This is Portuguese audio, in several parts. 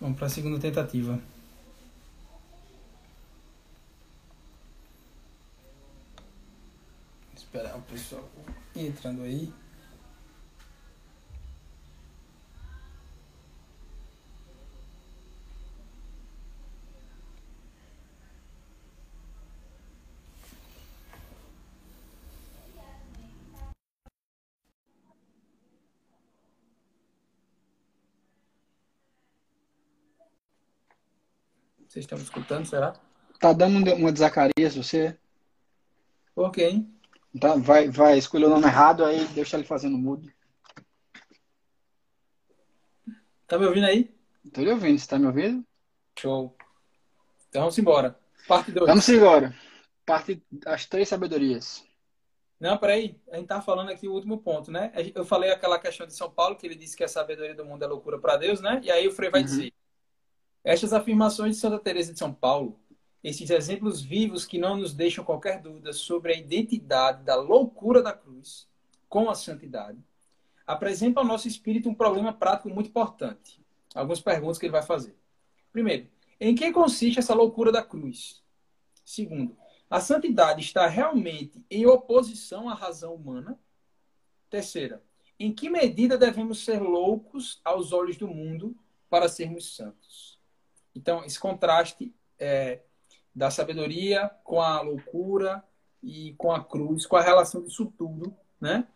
Vamos para a segunda tentativa. Esperar o pessoal entrando aí. Vocês estão me escutando, será? Tá dando uma de Zacarias, você? Ok. Tá, vai, vai escolher o nome errado, aí deixa ele fazendo mudo. Tá me ouvindo aí? Tô lhe ouvindo, você tá me ouvindo? Show. Então vamos embora. Parte 2. Vamos embora. Parte as três sabedorias. Não, peraí. A gente tá falando aqui o último ponto, né? Eu falei aquela questão de São Paulo, que ele disse que a sabedoria do mundo é loucura para Deus, né? E aí o Frei vai uhum. dizer estas afirmações de Santa Teresa de São Paulo, esses exemplos vivos que não nos deixam qualquer dúvida sobre a identidade da loucura da cruz com a santidade, apresentam ao nosso espírito um problema prático muito importante. Algumas perguntas que ele vai fazer. Primeiro, em que consiste essa loucura da cruz? Segundo, a santidade está realmente em oposição à razão humana? Terceira, em que medida devemos ser loucos aos olhos do mundo para sermos santos? Então, esse contraste é, da sabedoria com a loucura e com a cruz, com a relação disso tudo, né?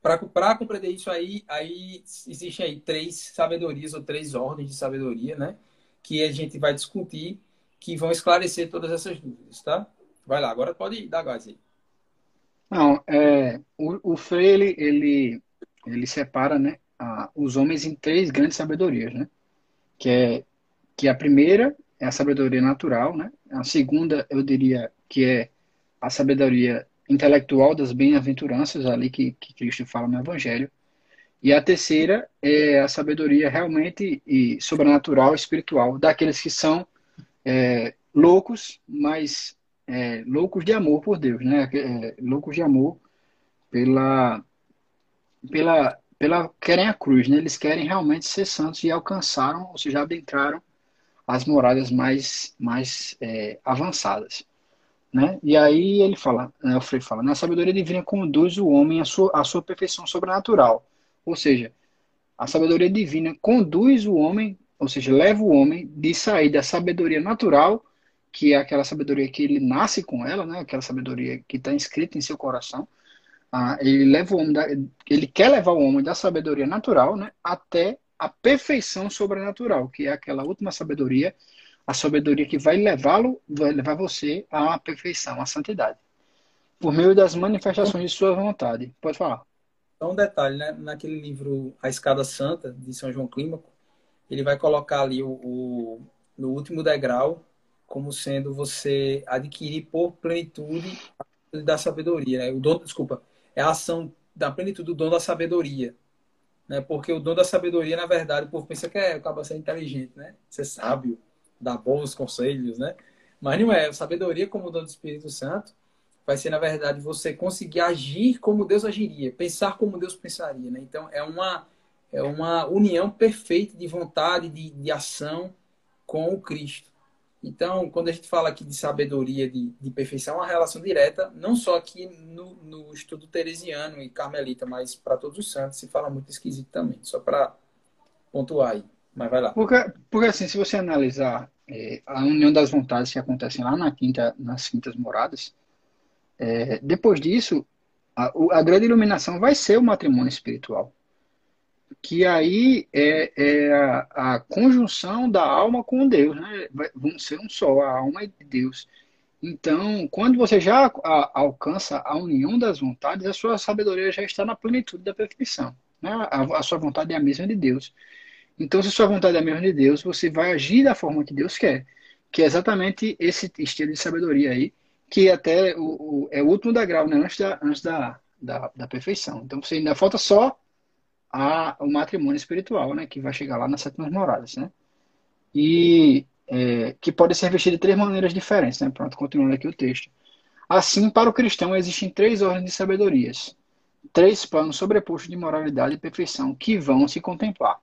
Para compreender isso aí, aí existem aí três sabedorias ou três ordens de sabedoria, né? Que a gente vai discutir, que vão esclarecer todas essas dúvidas, tá? Vai lá, agora pode dar gás aí. Não, é, o, o Frei, ele, ele, ele separa, né, a, os homens em três grandes sabedorias, né? Que é que a primeira é a sabedoria natural, né? A segunda, eu diria que é a sabedoria intelectual das bem-aventuranças ali que, que Cristo fala no Evangelho. E a terceira é a sabedoria realmente e sobrenatural, espiritual, daqueles que são é, loucos, mas é, loucos de amor por Deus, né? É, loucos de amor pela, pela, pela querem a cruz, né? Eles querem realmente ser santos e alcançaram, ou seja, adentraram as moradas mais, mais é, avançadas. Né? E aí ele fala, né, o Frei fala, na sabedoria divina conduz o homem à sua, à sua perfeição sobrenatural. Ou seja, a sabedoria divina conduz o homem, ou seja, leva o homem de sair da sabedoria natural, que é aquela sabedoria que ele nasce com ela, né? aquela sabedoria que está inscrita em seu coração. Ah, ele leva o homem da, ele quer levar o homem da sabedoria natural né? até a perfeição sobrenatural, que é aquela última sabedoria, a sabedoria que vai levá-lo, vai levar você à perfeição, à santidade, por meio das manifestações de sua vontade. Pode falar. Só um detalhe, né? Naquele livro A Escada Santa, de São João Clímaco, ele vai colocar ali o, o no último degrau como sendo você adquirir por plenitude da sabedoria, né? O dom, desculpa, é a ação da plenitude do dom da sabedoria né? Porque o dom da sabedoria, na verdade, o povo pensa que é acaba sendo inteligente, né? Ser sábio, dar bons conselhos, né? Mas não é. A sabedoria, como o dom do Espírito Santo, vai ser, na verdade, você conseguir agir como Deus agiria, pensar como Deus pensaria, né? Então, é uma, é uma união perfeita de vontade, de, de ação com o Cristo. Então, quando a gente fala aqui de sabedoria, de, de perfeição, é uma relação direta, não só aqui no, no estudo teresiano e carmelita, mas para todos os santos se fala muito esquisito também, só para pontuar aí. Mas vai lá. Porque, porque assim, se você analisar é, a união das vontades que acontecem lá na quinta, nas quintas moradas, é, depois disso, a, a grande iluminação vai ser o matrimônio espiritual que aí é, é a, a, conjunção da alma com Deus, né? Vão ser um só, a alma e Deus. Então, quando você já a, alcança a união das vontades, a sua sabedoria já está na plenitude da perfeição. Né? A, a, sua vontade é a mesma de Deus. Então, se a sua vontade é a mesma de Deus, você vai agir da forma que Deus quer, que é exatamente esse estilo de sabedoria aí, que até o, o é o último degrau, né? antes, da, antes da, da, da perfeição. Então, você ainda falta só a, o matrimônio espiritual, né, que vai chegar lá nas sétimas moradas, né? E é, que pode ser vestido de três maneiras diferentes, né? Pronto, continuando aqui o texto. Assim, para o cristão existem três ordens de sabedorias, três planos sobrepostos de moralidade e perfeição que vão se contemplar.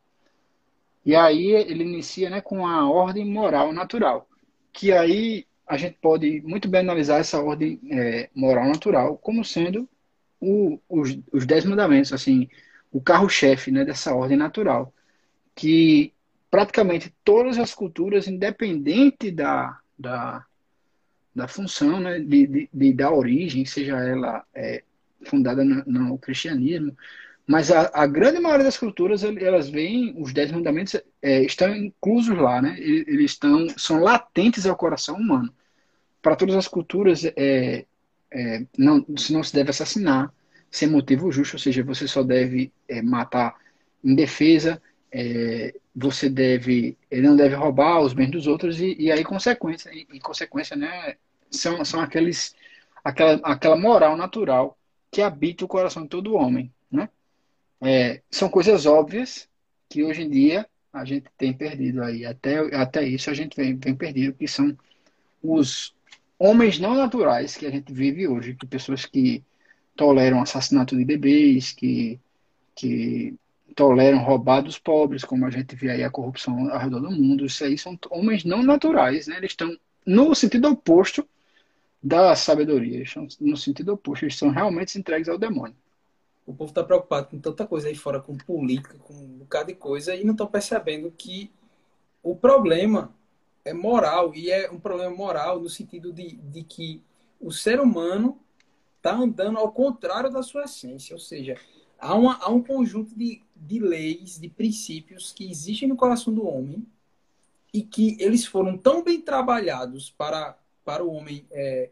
E aí ele inicia né, com a ordem moral natural, que aí a gente pode muito bem analisar essa ordem é, moral natural como sendo o, os, os dez mandamentos, assim, o carro-chefe né, dessa ordem natural, que praticamente todas as culturas, independente da, da, da função, né, de, de, de da origem, seja ela é, fundada no, no cristianismo, mas a, a, grande maioria das culturas, elas veem, os Dez Mandamentos é, estão inclusos lá, né? Eles estão, são latentes ao coração humano. Para todas as culturas, é, é, não, não se deve assassinar sem motivo justo, ou seja, você só deve é, matar em defesa, é, você deve, ele não deve roubar os bens dos outros e, e aí consequência, e, e, consequência, né? São, são aqueles, aquela, aquela moral natural que habita o coração de todo homem, né? É, são coisas óbvias que hoje em dia a gente tem perdido aí. Até, até isso a gente vem, vem perdido, que são os homens não naturais que a gente vive hoje, que pessoas que toleram assassinato de bebês, que, que toleram roubar dos pobres, como a gente vê aí a corrupção ao redor do mundo. Isso aí são homens não naturais, né? Eles estão no sentido oposto da sabedoria, eles estão no sentido oposto, eles são realmente entregues ao demônio. O povo está preocupado com tanta coisa aí fora, com política, com um bocado de coisa, e não estão percebendo que o problema é moral, e é um problema moral no sentido de, de que o ser humano está andando ao contrário da sua essência, ou seja, há, uma, há um conjunto de, de leis, de princípios que existem no coração do homem e que eles foram tão bem trabalhados para, para o homem é,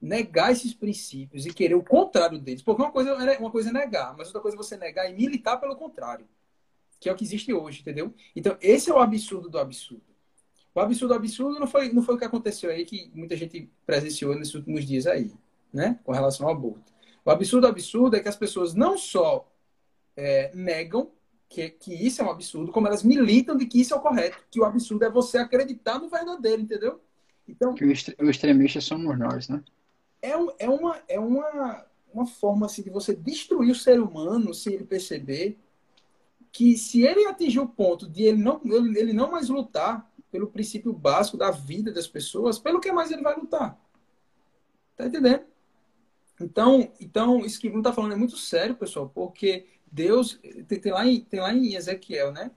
negar esses princípios e querer o contrário deles. Porque uma coisa, é, uma coisa é negar, mas outra coisa é você negar e militar pelo contrário. Que é o que existe hoje, entendeu? Então, esse é o absurdo do absurdo. O absurdo do absurdo não foi, não foi o que aconteceu aí, que muita gente presenciou nesses últimos dias aí, né? Com relação ao aborto. O absurdo do absurdo é que as pessoas não só é, negam que, que isso é um absurdo, como elas militam de que isso é o correto. Que o absurdo é você acreditar no verdadeiro, entendeu? Então, que o extremista somos nós, né? é, é, uma, é uma, uma forma assim, de você destruir o ser humano sem ele perceber que se ele atingir o ponto de ele não, ele, ele não mais lutar pelo princípio básico da vida das pessoas, pelo que mais ele vai lutar? Tá entendendo? Então, então isso que não está falando é muito sério, pessoal, porque Deus tem, tem, lá, em, tem lá em Ezequiel, né?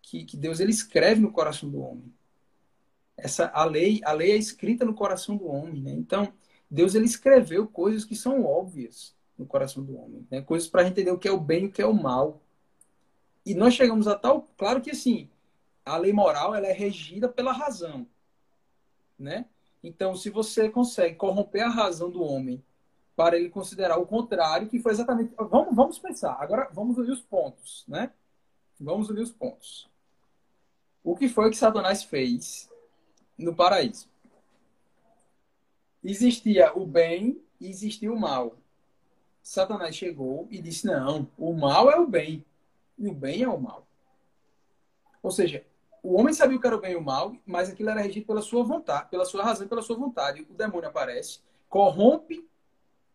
Que, que Deus ele escreve no coração do homem. Essa a lei, a lei é escrita no coração do homem, né? Então, Deus ele escreveu coisas que são óbvias no coração do homem, né? coisas para entender o que é o bem e o que é o mal. E nós chegamos a tal, claro que assim, a lei moral ela é regida pela razão, né? Então, se você consegue corromper a razão do homem para ele considerar o contrário, que foi exatamente, vamos, vamos pensar. Agora, vamos unir os pontos, né? Vamos unir os pontos. O que foi que Satanás fez no paraíso? existia o bem e existia o mal. Satanás chegou e disse: não, o mal é o bem e o bem é o mal. Ou seja, o homem sabia o que era o bem e o mal, mas aquilo era regido pela sua vontade, pela sua razão pela sua vontade. O demônio aparece, corrompe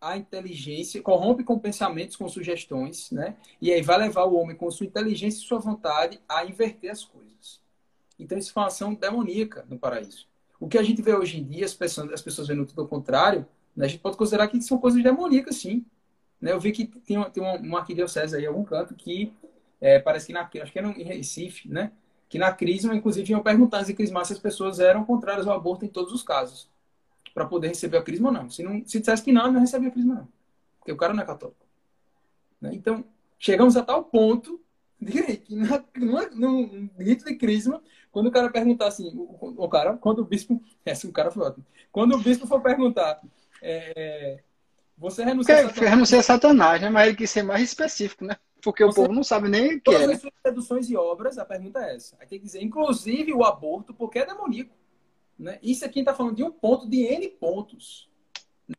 a inteligência, corrompe com pensamentos, com sugestões, né? E aí vai levar o homem com sua inteligência e sua vontade a inverter as coisas. Então isso foi uma ação demoníaca no paraíso. O que a gente vê hoje em dia, as pessoas, as pessoas vendo tudo ao contrário, né, a gente pode considerar que são coisas demoníacas, sim. Né? Eu vi que tem, uma, tem uma, arquidiocese aí em algum canto que é, parece que na, acho que era em Recife, né? Que na crisma, inclusive, iam perguntar se crisma se as pessoas eram contrárias ao aborto em todos os casos. Para poder receber a crisma ou não. Se, não. se dissesse que não, não recebia a crisma, não. Porque o cara não é católico. Né? Então, chegamos a tal ponto de que na, numa, num rito de crisma, quando o cara perguntar assim, o, o cara, quando o bispo, esse o cara foi ótimo. Quando o bispo for perguntar, é, você renuncia a Satanás? Renuncia a Satanás, né? Mas ele quis ser mais específico, né? Porque você, o povo não sabe nem o que é. Né? Todas e obras, a pergunta é essa. Aí tem que dizer, inclusive o aborto, porque é demoníaco. Né? Isso aqui está falando de um ponto, de N pontos. Né?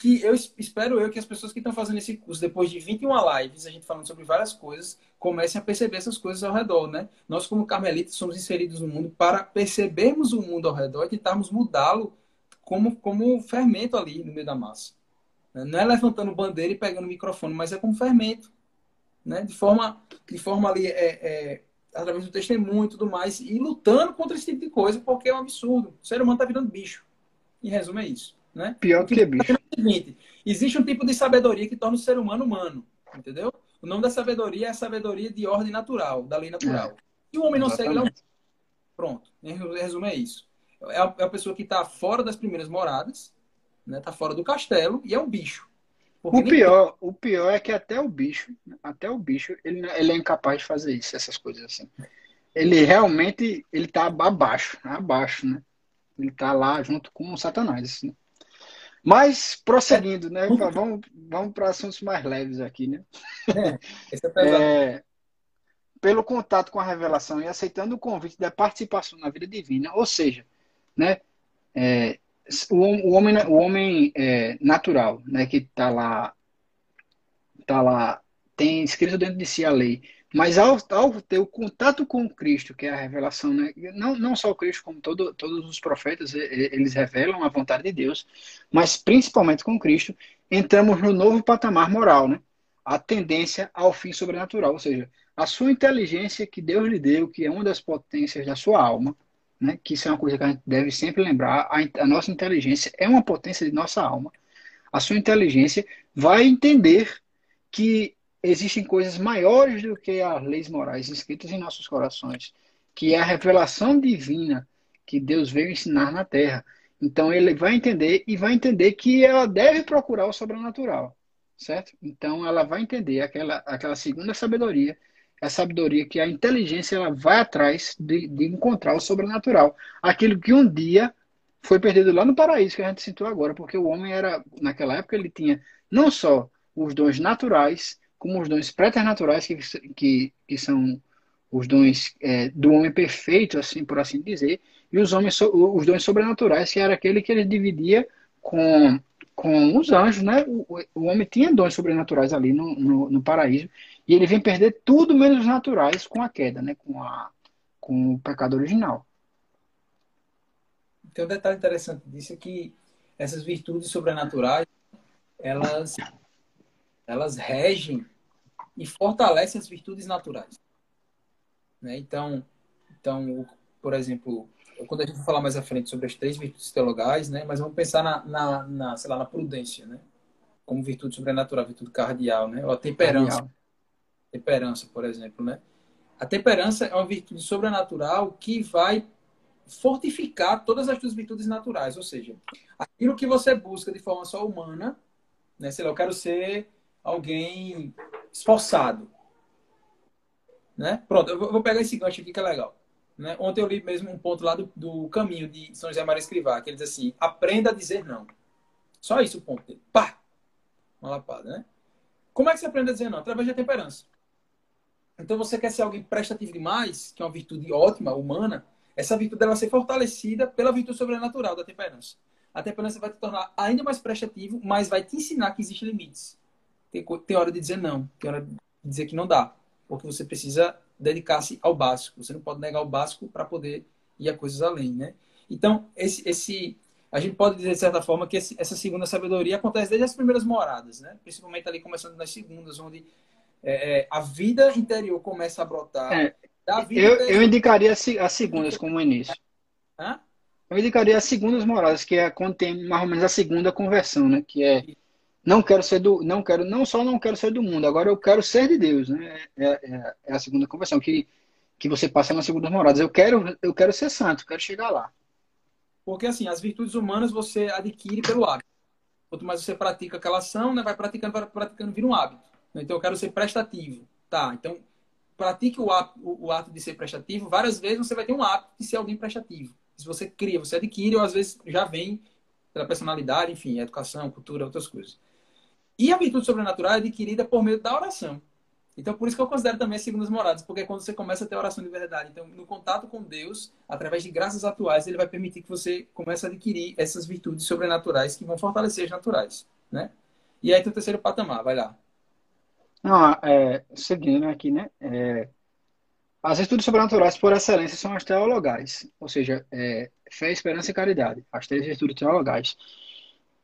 que eu espero eu que as pessoas que estão fazendo esse curso, depois de 21 lives, a gente falando sobre várias coisas, comecem a perceber essas coisas ao redor, né? Nós, como carmelitas, somos inseridos no mundo para percebermos o mundo ao redor e tentarmos mudá-lo como, como fermento ali no meio da massa. Né? Não é levantando bandeira e pegando microfone, mas é como fermento. Né? De, forma, de forma ali é, é, através do testemunho e tudo mais, e lutando contra esse tipo de coisa, porque é um absurdo. O ser humano está virando bicho. Em resumo, é isso. Né? Pior que, que é bicho. É o seguinte, existe um tipo de sabedoria que torna o ser humano humano. Entendeu? O nome da sabedoria é a sabedoria de ordem natural, da lei natural. É. E o homem não Exatamente. segue, um... Pronto. Em resumo, é isso. É a, é pessoa que está fora das primeiras moradas, né? Tá fora do castelo e é um bicho. O pior, o pior é que até o bicho, até o bicho, ele, ele é incapaz de fazer isso, essas coisas assim. Ele realmente, ele tá abaixo, abaixo, né? Ele tá lá junto com o Satanás, assim. Mas, prosseguindo, né? Vamos, vamos para assuntos mais leves aqui, né? É, é, é pelo contato com a revelação e aceitando o convite da participação na vida divina, ou seja, né? É, o, homem, o homem é, natural, né, que está lá, tá lá, tem escrito dentro de si a lei, mas ao, ao ter o contato com Cristo, que é a revelação, né, não, não só o Cristo, como todo, todos os profetas, eles revelam a vontade de Deus, mas principalmente com Cristo, entramos no novo patamar moral, né? A tendência ao fim sobrenatural, ou seja, a sua inteligência que Deus lhe deu, que é uma das potências da sua alma, né? que isso é uma coisa que a gente deve sempre lembrar, a, a nossa inteligência é uma potência de nossa alma. A sua inteligência vai entender que existem coisas maiores do que as leis morais escritas em nossos corações, que é a revelação divina que Deus veio ensinar na Terra. Então ele vai entender e vai entender que ela deve procurar o sobrenatural, certo? Então ela vai entender aquela, aquela segunda sabedoria é a sabedoria que a inteligência ela vai atrás de, de encontrar o sobrenatural. Aquilo que um dia foi perdido lá no paraíso que a gente sentiu agora, porque o homem era, naquela época, ele tinha não só os dons naturais, como os dons preternaturais, que, que, que são os dons é, do homem perfeito, assim por assim dizer, e os, homens, os dons sobrenaturais, que era aquele que ele dividia com, com os anjos, né? O, o homem tinha dons sobrenaturais ali no, no, no paraíso, e ele vem perder tudo menos os naturais com a queda, né? com, a, com o pecado original. Tem um detalhe interessante disso é que essas virtudes sobrenaturais, elas, elas regem e fortalecem as virtudes naturais. Né? Então, então, por exemplo, quando a gente for falar mais à frente sobre as três virtudes teologais, né? mas vamos pensar na, na, na sei lá, na prudência, né? como virtude sobrenatural, virtude cardial, né? ou a temperança. Cardial temperança, por exemplo, né? A temperança é uma virtude sobrenatural que vai fortificar todas as suas virtudes naturais, ou seja, aquilo que você busca de forma só humana, né? Sei lá, eu quero ser alguém esforçado, né? Pronto, eu vou pegar esse gancho aqui que é legal. Né? Ontem eu li mesmo um ponto lá do, do caminho de São José Maria Escrivá, que ele diz assim, aprenda a dizer não. Só isso o ponto dele. Pá! Uma lapada, né? Como é que você aprende a dizer não? Através da temperança. Então, você quer ser alguém prestativo demais, que é uma virtude ótima, humana, essa virtude vai ser fortalecida pela virtude sobrenatural da temperança. A temperança vai te tornar ainda mais prestativo, mas vai te ensinar que existem limites. Tem, tem hora de dizer não, tem hora de dizer que não dá, porque você precisa dedicar-se ao básico. Você não pode negar o básico para poder ir a coisas além, né? Então, esse, esse, a gente pode dizer de certa forma que essa segunda sabedoria acontece desde as primeiras moradas, né? Principalmente ali começando nas segundas, onde é, é, a vida interior começa a brotar. É, eu, eu indicaria as segundas como início. Hã? Eu indicaria as segundas moradas, que é quando tem mais ou menos a segunda conversão, né? Que é não quero ser do, não quero, não só não quero ser do mundo, agora eu quero ser de Deus, né? É, é, é a segunda conversão que que você passa nas segundas moradas. Eu quero, eu quero ser santo, eu quero chegar lá. Porque assim, as virtudes humanas você adquire pelo hábito. Quanto mais você pratica aquela ação, né, vai praticando, vai praticando, vira um hábito. Então eu quero ser prestativo. Tá, então pratique o ato, o ato de ser prestativo. Várias vezes você vai ter um hábito de ser alguém prestativo. Se você cria, você adquire, ou às vezes já vem pela personalidade, enfim, educação, cultura, outras coisas. E a virtude sobrenatural é adquirida por meio da oração. Então, por isso que eu considero também as segundas moradas, porque é quando você começa a ter oração de verdade. Então, no contato com Deus, através de graças atuais, ele vai permitir que você comece a adquirir essas virtudes sobrenaturais que vão fortalecer as naturais, né? E aí tem o terceiro patamar, vai lá. Não, é, seguindo aqui, né? É, as virtudes sobrenaturais, por excelência, são as teologais, ou seja, é, fé, esperança e caridade, as três virtudes teologais.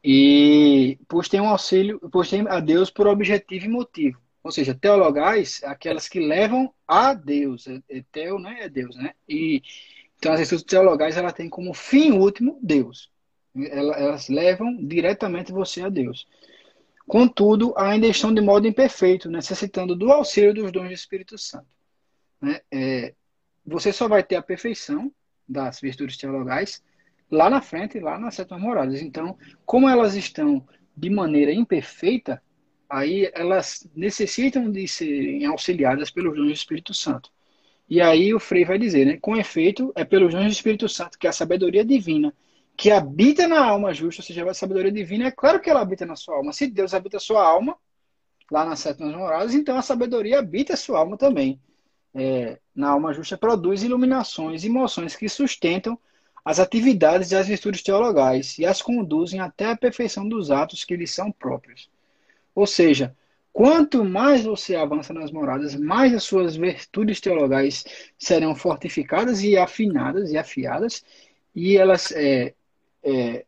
E pois tem um auxílio, pois tem a Deus por objetivo e motivo, Ou seja, teologais, aquelas que levam a Deus. É, é né? É Deus, né? E, então, as virtudes teologais, ela tem como fim último Deus. Elas levam diretamente você a Deus. Contudo, ainda estão de modo imperfeito, necessitando do auxílio dos dons do Espírito Santo. Né? É, você só vai ter a perfeição das virtudes teologais lá na frente, lá nas sétimas moradas. Então, como elas estão de maneira imperfeita, aí elas necessitam de serem auxiliadas pelos dons do Espírito Santo. E aí o Frei vai dizer, né? Com efeito, é pelos dons do Espírito Santo que a sabedoria divina que habita na alma justa, ou seja, a sabedoria divina, é claro que ela habita na sua alma. Se Deus habita a sua alma, lá nas sétimas moradas, então a sabedoria habita a sua alma também. É, na alma justa produz iluminações e emoções que sustentam as atividades e as virtudes teologais e as conduzem até a perfeição dos atos que lhes são próprios. Ou seja, quanto mais você avança nas moradas, mais as suas virtudes teologais serão fortificadas e afinadas e afiadas, e elas é, é,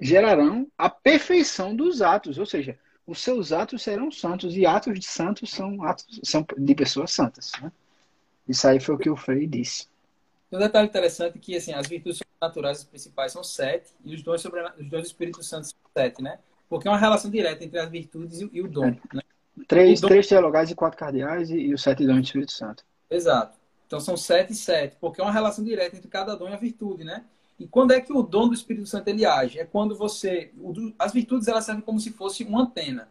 gerarão a perfeição dos atos, ou seja, os seus atos serão santos e atos de santos são atos são de pessoas santas. Né? Isso aí foi o que o Frei disse. Um detalhe interessante é que assim, as virtudes naturais principais são sete e os dons, sobre, os dons do Espírito Santo são sete, né? Porque é uma relação direta entre as virtudes e, e o dom. É. Né? Três, dom... três teologais e quatro cardeais e, e os sete dons do Espírito Santo. Exato. Então são sete e sete, porque é uma relação direta entre cada dom e a virtude, né? E quando é que o dom do Espírito Santo ele age? É quando você. As virtudes elas servem como se fosse uma antena.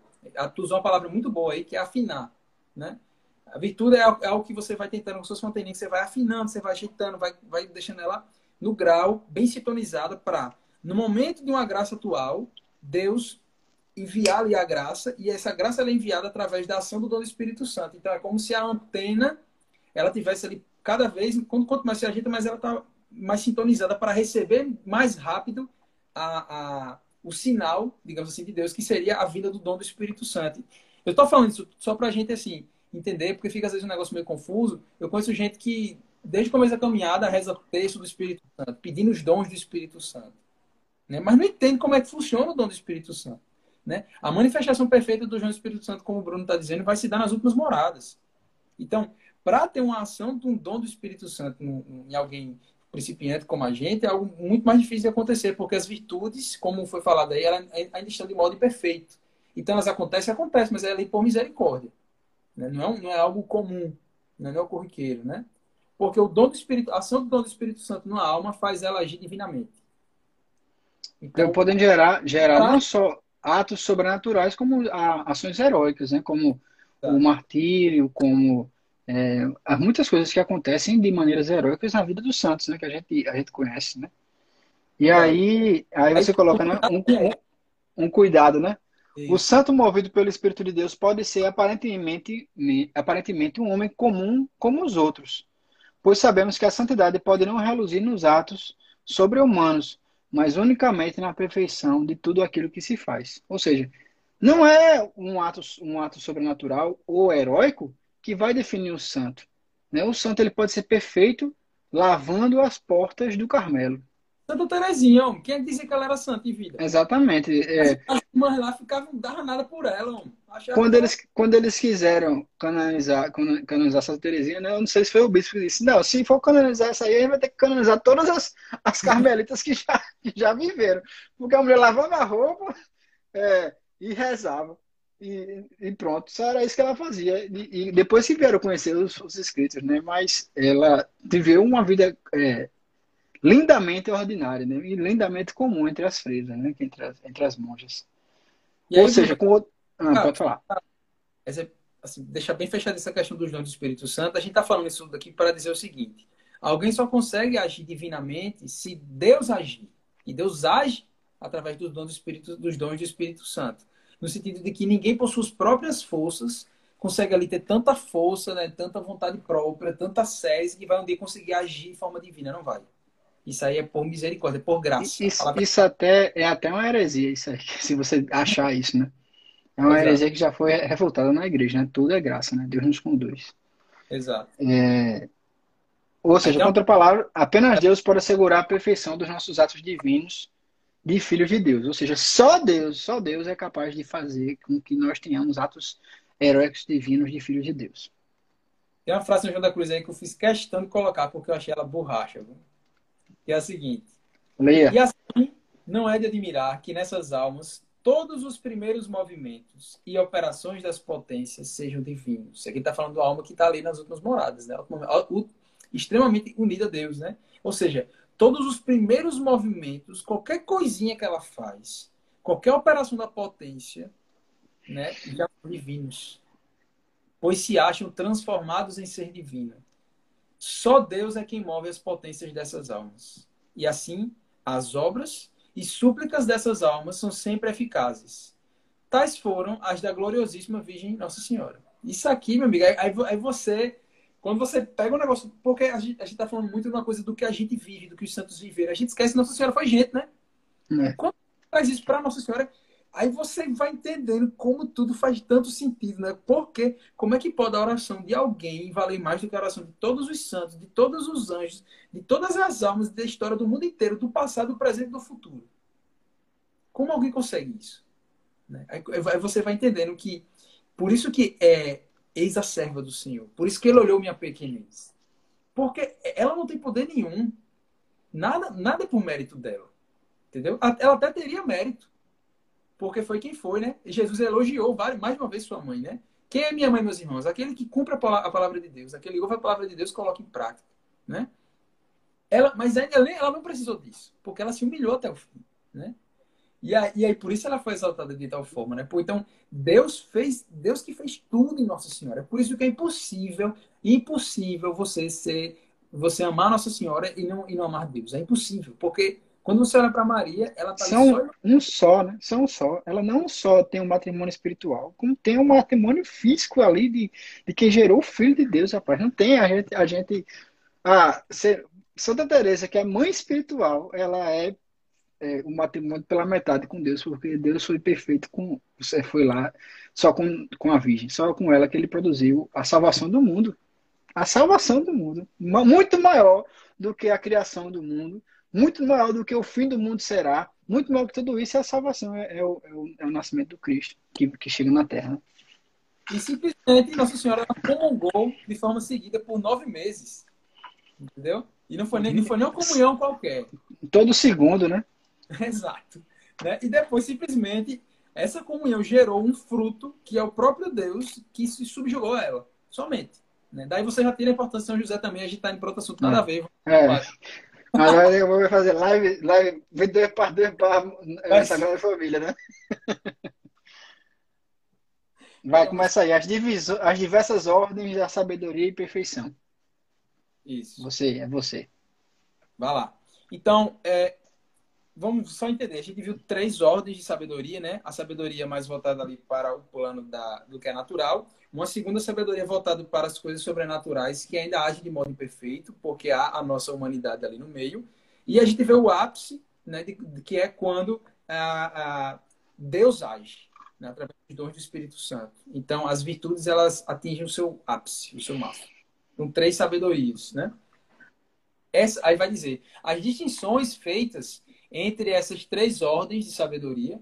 Tu usou uma palavra muito boa aí, que é afinar. Né? A virtude é, é algo que você vai tentando, como se fosse uma que você vai afinando, você vai ajeitando, vai, vai deixando ela no grau bem sintonizada para, no momento de uma graça atual, Deus enviar-lhe a graça, e essa graça é enviada através da ação do dom do Espírito Santo. Então é como se a antena ela tivesse ali cada vez, quanto mais se ajeita, mais ela está mais sintonizada para receber mais rápido a, a, o sinal, digamos assim, de Deus, que seria a vinda do dom do Espírito Santo. Eu estou falando isso só para a gente, assim, entender, porque fica às vezes um negócio meio confuso. Eu conheço gente que, desde o começo da caminhada, reza o texto do Espírito Santo, pedindo os dons do Espírito Santo. Né? Mas não entende como é que funciona o dom do Espírito Santo. Né? A manifestação perfeita do dom do Espírito Santo, como o Bruno está dizendo, vai se dar nas últimas moradas. Então, para ter uma ação de um dom do Espírito Santo em alguém principiante como a gente, é algo muito mais difícil de acontecer, porque as virtudes, como foi falado aí, elas ainda estão de modo imperfeito. Então elas acontecem, acontecem, mas é ali por misericórdia. Né? Não, é não é algo comum, né? não é o corriqueiro, né? Porque o dom do Espírito, a ação do dom do Espírito Santo na alma faz ela agir divinamente. Então, então podem gerar, gerar não só atos sobrenaturais, como ações heróicas, né? Como tá. o martírio, como é, há muitas coisas que acontecem de maneiras heróicas na vida dos santos, né? Que a gente, a gente conhece, né? E é. aí, aí você coloca né, um, um, cuidado, né? O santo movido pelo Espírito de Deus pode ser aparentemente, aparentemente um homem comum como os outros, pois sabemos que a santidade pode não reluzir nos atos sobre-humanos, mas unicamente na perfeição de tudo aquilo que se faz. Ou seja, não é um ato, um ato sobrenatural ou heróico que vai definir o santo. Né? O santo ele pode ser perfeito lavando as portas do Carmelo. Santa Terezinha, homem. Quem dizia que ela era santa em vida? Exatamente. É... As irmãs lá ficavam, não dava nada por ela, homem. quando, eles, quando eles quiseram canonizar, canonizar Santa Terezinha, né? eu não sei se foi o bispo que disse, não, se for canonizar essa aí, a gente vai ter que canonizar todas as, as carmelitas que já, que já viveram. Porque a mulher lavava a roupa é, e rezava. E, e, pronto, só era isso que ela fazia. E, e depois que vieram conhecer os, os, escritos, né? Mas ela viveu uma vida é, lindamente ordinária, né? E lindamente comum entre as freiras, né? Entre as, entre as monjas. E Ou aí, seja, com outro... ah, ah, pode falar. Essa, assim, deixa bem fechada essa questão dos dons do Espírito Santo. A gente está falando isso daqui para dizer o seguinte: alguém só consegue agir divinamente se Deus agir. E Deus age através dos dons do Espírito, dos dons do Espírito Santo no sentido de que ninguém por suas próprias forças consegue ali ter tanta força, né, tanta vontade própria, tanta sede que vai um dia conseguir agir de forma divina, não vai. Isso aí é por misericórdia, é por graça. Isso, isso até é até uma heresia, isso aí, se você achar isso, né? É uma Exato. heresia que já foi revoltada na igreja, né? Tudo é graça, né? Deus nos conduz. Exato. É... Ou seja, então, outra palavra, apenas Deus pode assegurar a perfeição dos nossos atos divinos de filhos de Deus. Ou seja, só Deus, só Deus é capaz de fazer com que nós tenhamos atos heróicos divinos de filhos de Deus. Tem uma frase no João da Cruz aí que eu fiz questão de colocar, porque eu achei ela borracha. Viu? Que é a seguinte. Leia. E assim, não é de admirar que nessas almas todos os primeiros movimentos e operações das potências sejam divinos. Isso aqui está falando da alma que está ali nas últimas moradas, né? extremamente unida a Deus, né? Ou seja, todos os primeiros movimentos, qualquer coisinha que ela faz, qualquer operação da potência, né, já são divinos. Pois se acham transformados em ser divino. Só Deus é quem move as potências dessas almas. E assim, as obras e súplicas dessas almas são sempre eficazes. Tais foram as da gloriosíssima Virgem Nossa Senhora. Isso aqui, meu amigo, aí, você quando você pega um negócio. Porque a gente, a gente tá falando muito de uma coisa do que a gente vive, do que os santos viveram. A gente esquece que Nossa Senhora foi gente, né? É. Quando faz isso para Nossa Senhora, aí você vai entendendo como tudo faz tanto sentido, né? Porque como é que pode a oração de alguém valer mais do que a oração de todos os santos, de todos os anjos, de todas as almas da história do mundo inteiro, do passado, do presente e do futuro? Como alguém consegue isso? Né? Aí você vai entendendo que por isso que é eis a serva do Senhor. Por isso que ele olhou minha pequenez. Porque ela não tem poder nenhum. Nada, nada é por mérito dela. Entendeu? Ela até teria mérito. Porque foi quem foi, né? Jesus elogiou mais uma vez sua mãe, né? Quem é minha mãe, meus irmãos? Aquele que cumpre a palavra de Deus. Aquele que ouve a palavra de Deus e coloca em prática, né? Ela, mas ainda ela não precisou disso. Porque ela se humilhou até o fim, né? E aí, e aí, por isso ela foi exaltada de tal forma, né? Pô, então, Deus fez, Deus que fez tudo em Nossa Senhora. É por isso que é impossível, impossível você ser, você amar Nossa Senhora e não, e não amar Deus. É impossível, porque quando você olha para Maria, ela está São só... um só, né? São um só. Ela não só tem um matrimônio espiritual, como tem um matrimônio físico ali de, de quem gerou o Filho de Deus, rapaz. Não tem a gente, a gente, ah, Santa Teresa, que é mãe espiritual, ela é é, o matrimônio pela metade com Deus, porque Deus foi perfeito com você foi lá só com, com a Virgem, só com ela que ele produziu a salvação do mundo. A salvação do mundo, muito maior do que a criação do mundo, muito maior do que o fim do mundo será, muito maior que tudo isso é a salvação, é, é, o, é o, é o, nascimento do Cristo que, que chega na Terra. E simplesmente Nossa Senhora comungou de forma seguida por nove meses. Entendeu? E não foi nem, não foi nem uma comunhão qualquer. Todo segundo, né? Exato. Né? E depois, simplesmente, essa comunhão gerou um fruto que é o próprio Deus que se subjugou a ela. Somente. Né? Daí você já tira a importância de São José também, a gente está em outro assunto, nada a ver. É. Agora eu vou fazer live, live dois para dois para Mas... Sagrada Família, né? Vai começar aí, as, diviso... as diversas ordens da sabedoria e perfeição. Isso. Você, é você. Vai lá. Então, é, vamos só entender, a gente viu três ordens de sabedoria, né? A sabedoria mais voltada ali para o plano da, do que é natural, uma segunda sabedoria voltada para as coisas sobrenaturais, que ainda age de modo imperfeito, porque há a nossa humanidade ali no meio, e a gente vê o ápice, né, de, de, que é quando a, a Deus age, né, através dos dons do Espírito Santo. Então, as virtudes, elas atingem o seu ápice, o seu máximo. Então, três sabedorias, né? Essa, aí vai dizer, as distinções feitas entre essas três ordens de sabedoria,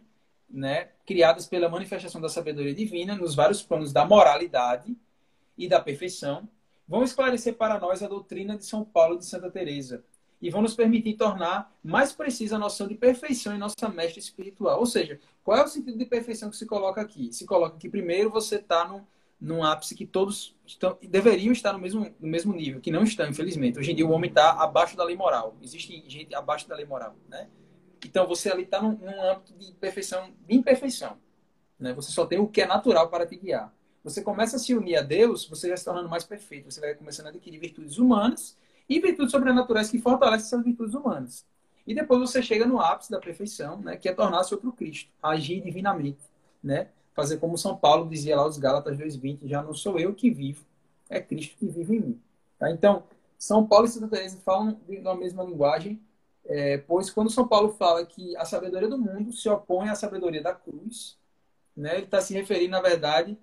né, criadas pela manifestação da sabedoria divina nos vários planos da moralidade e da perfeição, vão esclarecer para nós a doutrina de São Paulo de Santa Teresa e vão nos permitir tornar mais precisa a noção de perfeição em nossa mestre espiritual. Ou seja, qual é o sentido de perfeição que se coloca aqui? Se coloca que primeiro você está num, num ápice que todos estão, deveriam estar no mesmo, no mesmo nível, que não estão, infelizmente. Hoje em dia o homem está abaixo da lei moral. Existe gente abaixo da lei moral, né? Então você ali está num, num, âmbito de perfeição, de imperfeição. Né? Você só tem o que é natural para te guiar. Você começa a se unir a Deus, você vai se tornando mais perfeito. Você vai começando a adquirir virtudes humanas e virtudes sobrenaturais que fortalecem essas virtudes humanas. E depois você chega no ápice da perfeição, né? que é tornar-se outro Cristo, agir divinamente. Né? Fazer como São Paulo dizia lá aos Gálatas 2,20, já não sou eu que vivo, é Cristo que vive em mim. Tá? Então, São Paulo e Santa Teresa falam na mesma linguagem, é, pois quando São Paulo fala que a sabedoria do mundo se opõe à sabedoria da cruz, né, ele está se referindo, na verdade,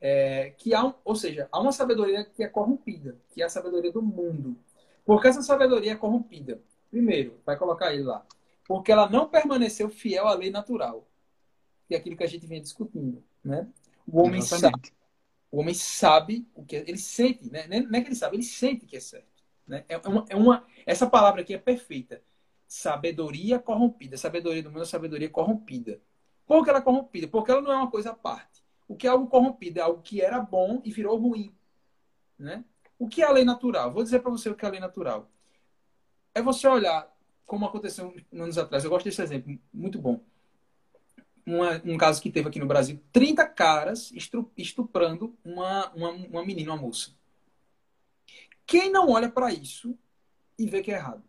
é, que há, um, ou seja, há uma sabedoria que é corrompida, que é a sabedoria do mundo. Por que essa sabedoria é corrompida? Primeiro, vai colocar ele lá. Porque ela não permaneceu fiel à lei natural, que é aquilo que a gente vinha discutindo. Né? O homem sábio, O homem sabe o que é, ele sente, né? Não é que ele sabe, ele sente que é certo. Né? É, uma, é uma, essa palavra aqui é perfeita. Sabedoria corrompida. Sabedoria do mundo é sabedoria corrompida. Por que ela é corrompida? Porque ela não é uma coisa à parte. O que é algo corrompido é algo que era bom e virou ruim. Né? O que é a lei natural? Vou dizer para você o que é a lei natural. É você olhar como aconteceu anos atrás. Eu gosto desse exemplo, muito bom uma, um caso que teve aqui no Brasil, 30 caras estuprando uma, uma, uma menina, uma moça. Quem não olha para isso e vê que é errado?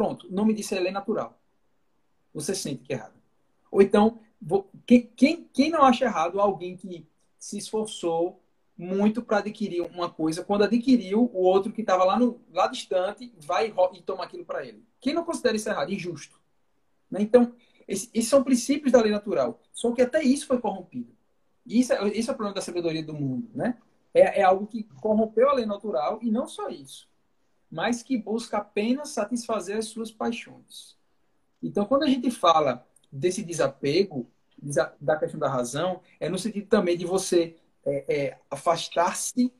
Pronto, o nome disso é lei natural. Você sente que é errado. Ou então, quem, quem, quem não acha errado alguém que se esforçou muito para adquirir uma coisa, quando adquiriu, o outro que estava lá, no, lá distante vai e, toma aquilo para ele. Quem não considera isso errado? Injusto. Né? Então, esses são princípios da lei natural. Só que até isso foi corrompido. Isso é, isso é o problema da sabedoria do mundo, né? É, é algo que corrompeu a lei natural e não só isso, mas que busca apenas satisfazer as suas paixões. Então, quando a gente fala desse desapego, da questão da razão, é no sentido também de você é, é, afastar-se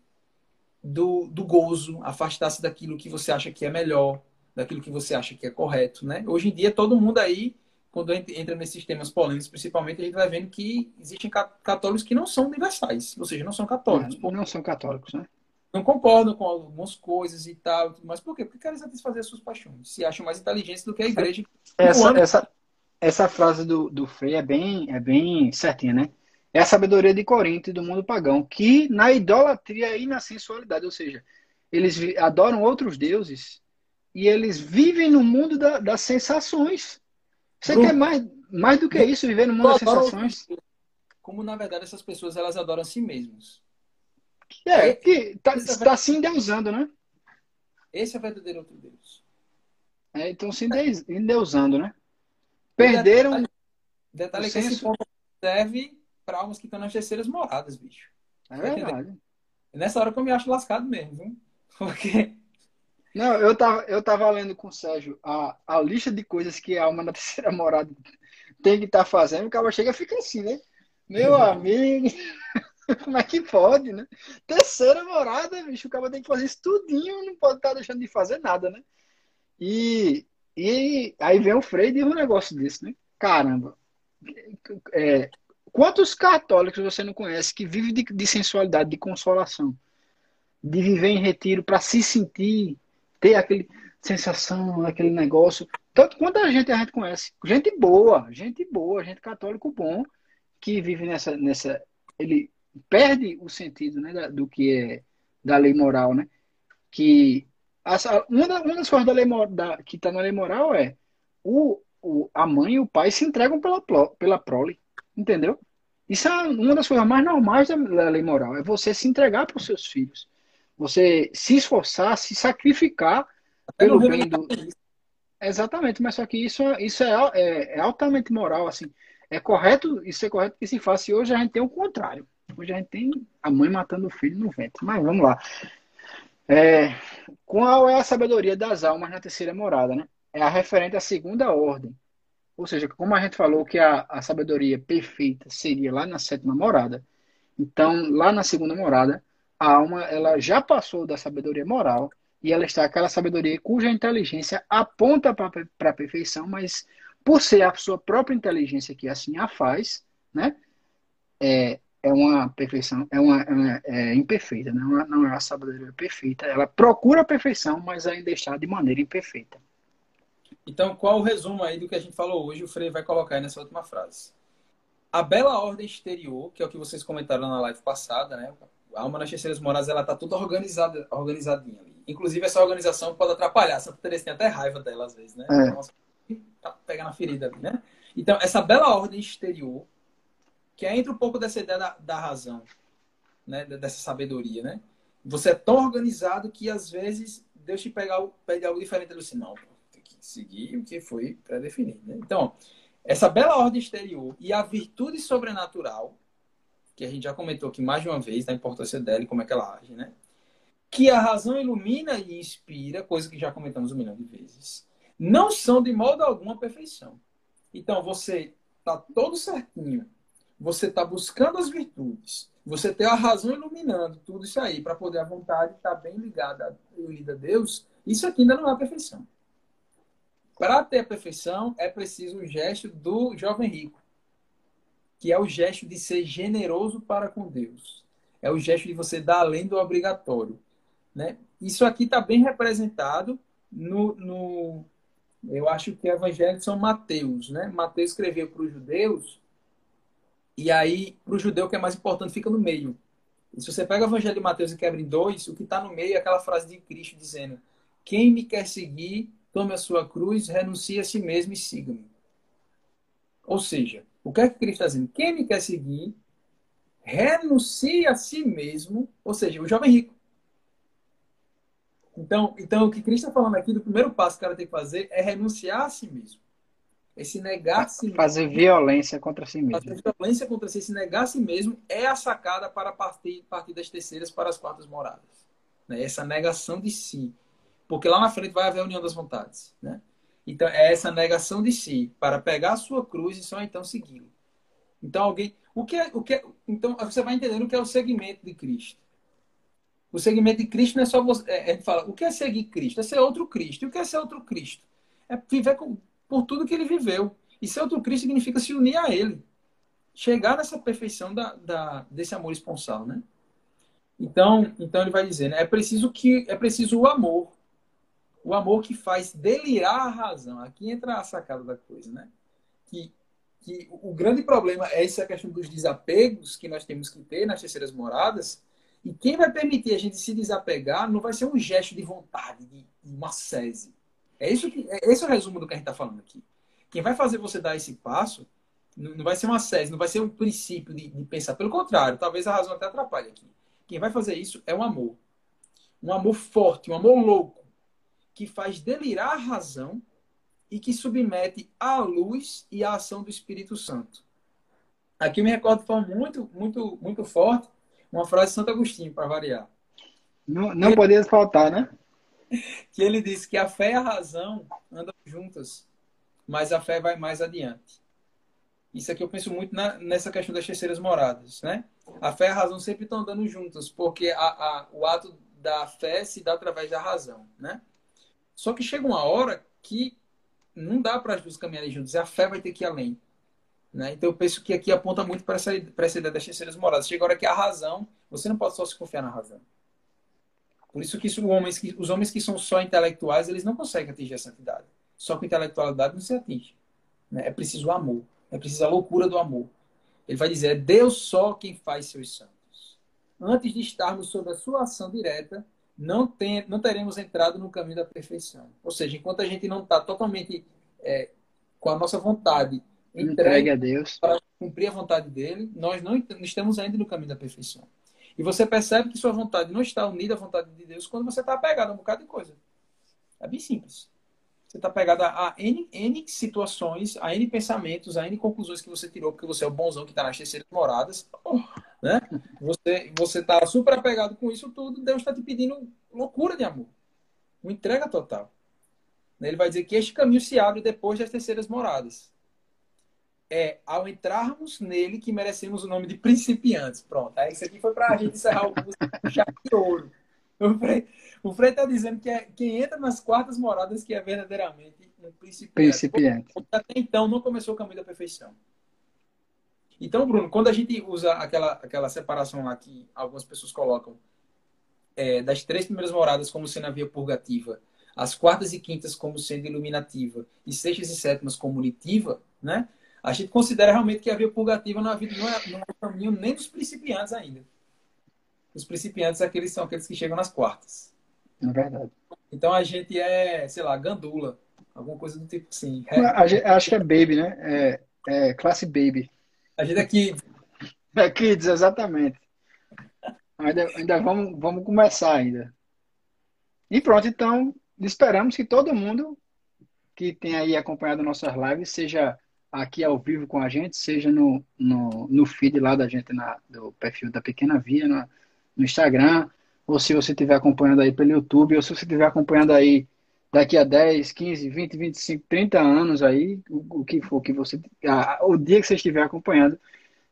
do, do gozo, afastar-se daquilo que você acha que é melhor, daquilo que você acha que é correto, né? Hoje em dia, todo mundo aí quando entra nesses temas polêmicos, principalmente, a gente vai vendo que existem católicos que não são universais, ou seja, não são católicos. Não, não são católicos, né? Não concordam com algumas coisas e tal, mas por quê? Porque querem satisfazer as suas paixões, se acham mais inteligentes do que a igreja. Essa, essa, essa frase do, do Frei é bem, é bem certinha, né? É a sabedoria de Corinto e do mundo pagão, que na idolatria e na sensualidade, ou seja, eles adoram outros deuses e eles vivem no mundo da, das sensações. Você Bruno, quer mais, mais do que isso, viver no mundo das sensações? Como, na verdade, essas pessoas elas adoram a si mesmas. É, que tá, é tá se endeusando, né? Esse é o verdadeiro outro Deus. É, então se endeusando, né? Perderam. Detalhe, detalhe que esse ponto serve para almas que estão nas terceiras moradas, bicho. É verdade. É nessa hora que eu me acho lascado mesmo, viu? Porque não, eu tava, eu tava lendo com o Sérgio a, a lista de coisas que a alma da terceira morada tem que estar tá fazendo, o cara chega e fica assim, né? Meu amigo, como é que pode, né? Terceira morada, bicho, o cara tem que fazer isso tudinho, não pode estar tá deixando de fazer nada, né? E, e aí vem o Frei e diz um negócio desse, né? Caramba, é, quantos católicos você não conhece que vivem de, de sensualidade, de consolação, de viver em retiro para se sentir ter aquele sensação, aquele negócio. Tanto quanta gente a gente conhece. Gente boa, gente boa, gente católico bom, que vive nessa. nessa ele perde o sentido né, do que é da lei moral, né? Que essa, uma, da, uma das coisas da lei da, que está na lei moral é o, o, a mãe e o pai se entregam pela, pela prole, entendeu? Isso é uma das coisas mais normais da, da lei moral, é você se entregar para os seus filhos. Você se esforçar, se sacrificar pelo bem do. Exatamente, mas só que isso, isso é, é, é, altamente moral, assim. É correto, isso é correto que se faça. E hoje a gente tem o contrário. Hoje a gente tem a mãe matando o filho no ventre. Mas vamos lá. É, qual é a sabedoria das almas na terceira morada, né? É a referente à segunda ordem. Ou seja, como a gente falou que a, a sabedoria perfeita seria lá na sétima morada, então lá na segunda morada a alma ela já passou da sabedoria moral e ela está aquela sabedoria cuja inteligência aponta para a perfeição, mas por ser a sua própria inteligência que assim a faz, né? É, é uma perfeição, é uma, é, uma, é imperfeita, não é, não é a sabedoria perfeita. Ela procura a perfeição, mas ainda está de maneira imperfeita. Então, qual o resumo aí do que a gente falou hoje? O Frei vai colocar aí nessa última frase. A bela ordem exterior, que é o que vocês comentaram na live passada, né? a Alma nas Terceiras Moradas ela tá toda organizada, organizadinha ali. Inclusive, essa organização pode atrapalhar. Santa Teresa tem até raiva dela às vezes, né? É. Nossa, tá pegando a ferida ali, né? Então, essa bela ordem exterior, que entra um pouco dessa ideia da, da razão, né? Dessa sabedoria, né? Você é tão organizado que às vezes Deus te pega, pede algo diferente. Assim, não, tem que seguir o que foi pré-definido. Né? Então, essa bela ordem exterior e a virtude sobrenatural que a gente já comentou aqui mais de uma vez, da importância dela e como é que ela age, né? Que a razão ilumina e inspira, coisa que já comentamos um milhão de vezes, não são de modo algum a perfeição. Então, você está todo certinho, você está buscando as virtudes, você ter a razão iluminando tudo isso aí, para poder a vontade estar bem ligada, unida a Deus, isso aqui ainda não é a perfeição. Para ter a perfeição, é preciso o gesto do jovem rico, que é o gesto de ser generoso para com Deus. É o gesto de você dar além do obrigatório. Né? Isso aqui está bem representado no, no, eu acho que o Evangelho de São Mateus. Né? Mateus escreveu para os judeus, e aí, para o judeu, o que é mais importante fica no meio. E se você pega o Evangelho de Mateus e quebra em dois, o que está no meio é aquela frase de Cristo dizendo: Quem me quer seguir, tome a sua cruz, renuncie a si mesmo e siga-me. Ou seja, o que é que Cristo está dizendo? Quem me quer seguir, renuncie a si mesmo, ou seja, o jovem rico. Então, então o que Cristo está falando aqui, do primeiro passo que o cara tem que fazer é renunciar a si mesmo. Esse negar a si mesmo. Fazer violência contra si mesmo. Fazer violência contra si, esse negar a si mesmo é a sacada para partir, partir das terceiras para as quartas moradas. Né? Essa negação de si. Porque lá na frente vai haver a união das vontades. Né? Então, é essa negação de si para pegar a sua cruz e só então segui-lo. Então, alguém. O que é, o que é, então, você vai entendendo o que é o segmento de Cristo. O segmento de Cristo não é só você. É, é, fala, o que é seguir Cristo? É ser outro Cristo. E o que é ser outro Cristo? É viver com, por tudo que ele viveu. E ser outro Cristo significa se unir a ele. Chegar nessa perfeição da, da, desse amor esponsal, né? Então, então ele vai dizer, né? É preciso que é preciso o amor. O amor que faz delirar a razão. Aqui entra a sacada da coisa, né? Que, que o grande problema é essa questão dos desapegos que nós temos que ter nas terceiras moradas. E quem vai permitir a gente se desapegar não vai ser um gesto de vontade, de, uma sese. É isso que, é, esse é o resumo do que a gente está falando aqui. Quem vai fazer você dar esse passo não vai ser uma sese, não vai ser um princípio de, de pensar. Pelo contrário, talvez a razão até atrapalhe aqui. Quem vai fazer isso é um amor. Um amor forte, um amor louco que faz delirar a razão e que submete à luz e à ação do Espírito Santo. Aqui eu me recordo de forma muito, muito, muito forte uma frase de Santo Agostinho, para variar. Não, não poderia faltar, né? Que ele disse que a fé e a razão andam juntas, mas a fé vai mais adiante. Isso aqui eu penso muito na, nessa questão das terceiras moradas, né? A fé e a razão sempre estão andando juntas, porque a, a, o ato da fé se dá através da razão, né? Só que chega uma hora que não dá para as duas caminharem juntas, a fé vai ter que ir além. Né? Então eu penso que aqui aponta muito para essa, essa ideia das terceiras moradas. Chega a hora que a razão, você não pode só se confiar na razão. Por isso que isso, homens que, os homens que são só intelectuais, eles não conseguem atingir a santidade. Só com intelectualidade não se atinge. Né? É preciso o amor. É preciso a loucura do amor. Ele vai dizer, é Deus só quem faz seus santos. Antes de estarmos sob a sua ação direta, não, tem, não teremos entrado no caminho da perfeição. Ou seja, enquanto a gente não está totalmente é, com a nossa vontade entregue, entregue a Deus para cumprir a vontade dele, nós não estamos ainda no caminho da perfeição. E você percebe que sua vontade não está unida à vontade de Deus quando você está apegado a um bocado de coisa. É bem simples. Você está apegado a N, N situações, a N pensamentos, a N conclusões que você tirou, porque você é o bonzão que está nas terceiras moradas. Né? Você está super apegado com isso tudo, Deus está te pedindo loucura de amor. Uma entrega total. Ele vai dizer que este caminho se abre depois das terceiras moradas. É ao entrarmos nele que merecemos o nome de principiantes. Pronto. Aí isso aqui foi para a gente encerrar o curso de ouro. O Frei está dizendo que é quem entra nas quartas moradas que é verdadeiramente um principiante. principiante. Até então não começou o caminho da perfeição. Então, Bruno, quando a gente usa aquela, aquela separação lá que algumas pessoas colocam é, das três primeiras moradas como sendo a via purgativa, as quartas e quintas como sendo iluminativa e sextas e sétimas como unitiva, né? A gente considera realmente que a via purgativa não é, não é, não é caminho nem dos principiantes ainda. Os principiantes aqueles são aqueles que chegam nas quartas. É verdade. Então a gente é, sei lá, gandula. Alguma coisa do tipo assim. É... Acho que é baby, né? É, é classe baby. A gente é kids. É kids, exatamente. Ainda, ainda vamos, vamos começar ainda. E pronto, então esperamos que todo mundo que tem aí acompanhado nossas lives, seja aqui ao vivo com a gente, seja no, no, no feed lá da gente, na, do perfil da Pequena Via, no, no Instagram, ou se você estiver acompanhando aí pelo YouTube, ou se você estiver acompanhando aí daqui a 10, 15, 20, 25, 30 anos aí, o, o que for que você. A, o dia que você estiver acompanhando,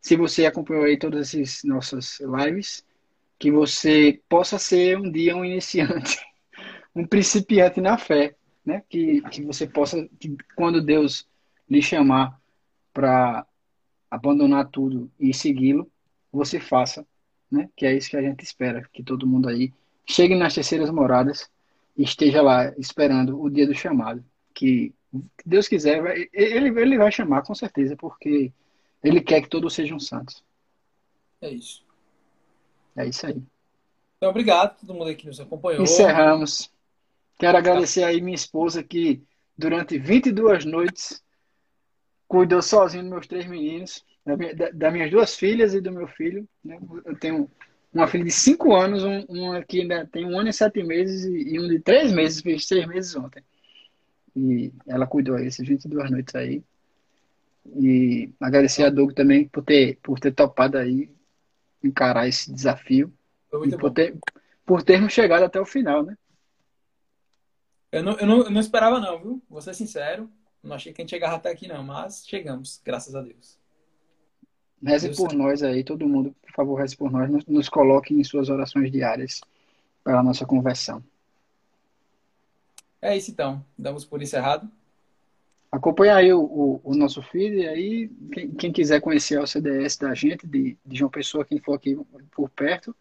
se você acompanhou aí todas essas nossas lives, que você possa ser um dia um iniciante, um principiante na fé, né? Que, que você possa, que quando Deus lhe chamar para abandonar tudo e segui-lo, você faça, né? Que é isso que a gente espera, que todo mundo aí chegue nas terceiras moradas e esteja lá esperando o dia do chamado, que Deus quiser, ele, ele vai chamar com certeza, porque ele quer que todos sejam santos. É isso. É isso aí. Então, obrigado a todo mundo que nos acompanhou. Encerramos. Quero agradecer aí minha esposa que durante 22 noites cuidou sozinho dos meus três meninos, da minha, da, das minhas duas filhas e do meu filho. Né? Eu tenho uma filha de 5 anos, um, uma que ainda tem um ano e sete meses e, e um de três meses, fez três meses ontem. E ela cuidou esses 22 noites aí. E agradecer a Doug também por ter, por ter topado aí encarar esse desafio. e por, ter, por termos chegado até o final, né? Eu não, eu, não, eu não esperava não, viu? Vou ser sincero. Não achei que a gente chegava até aqui não, mas chegamos, graças a Deus. Reze Deus por nós aí, todo mundo, por favor, reze por nós. Nos, nos coloque em suas orações diárias para a nossa conversão. É isso então. Damos por encerrado. Acompanha aí o, o, o, nosso feed e aí quem, quem, quiser conhecer o CDS da gente, de, de João Pessoa, quem for aqui por perto,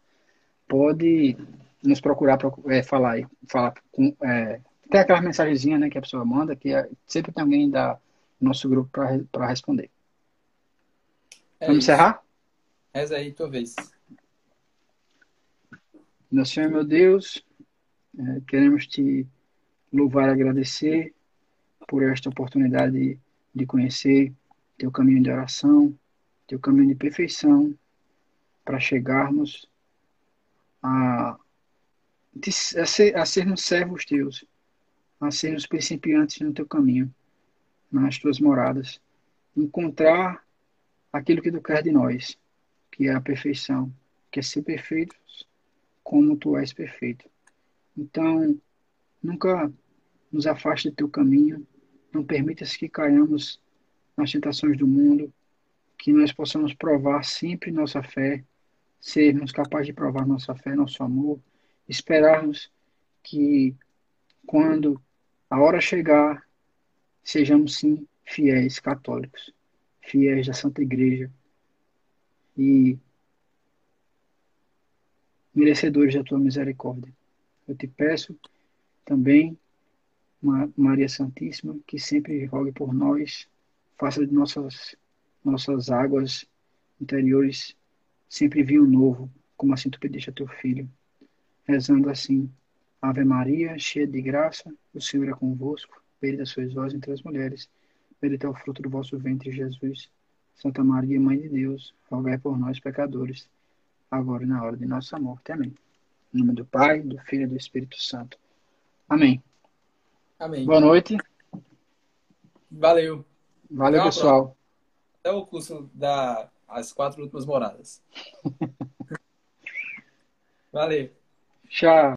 pode nos procurar, procurar é, falar aí. Falar com, é, tem aquela mensagenzinha né, que a pessoa manda, que é, sempre tem alguém da nosso grupo para responder. É Vamos isso. encerrar? Reza aí, tua vez. Meu Senhor, meu Deus, é, queremos te louvar e agradecer por esta oportunidade de conhecer teu caminho de oração, teu caminho de perfeição, para chegarmos a, a, ser, a sermos servos teus, a sermos principiantes no teu caminho, nas tuas moradas, encontrar aquilo que tu quer de nós, que é a perfeição, que é ser perfeitos como tu és perfeito. Então, nunca nos afaste do teu caminho, não permitas que caiamos nas tentações do mundo, que nós possamos provar sempre nossa fé, sermos capazes de provar nossa fé, nosso amor, esperarmos que quando a hora chegar, sejamos sim fiéis católicos, fiéis da Santa Igreja e merecedores da tua misericórdia. Eu te peço também Maria Santíssima, que sempre rogue por nós, faça de nossas, nossas águas interiores sempre vinho novo, como assim tu pediste a teu filho. Rezando assim, Ave Maria, cheia de graça, o Senhor é convosco, bendita sois vós entre as mulheres, bendito é o fruto do vosso ventre, Jesus. Santa Maria, Mãe de Deus, rogai por nós, pecadores, agora e na hora de nossa morte. Amém. Em nome do Pai, do Filho e do Espírito Santo. Amém. Amém. Boa noite. Valeu. Valeu, pessoal. Até o curso das as quatro últimas moradas. Valeu. Tchau.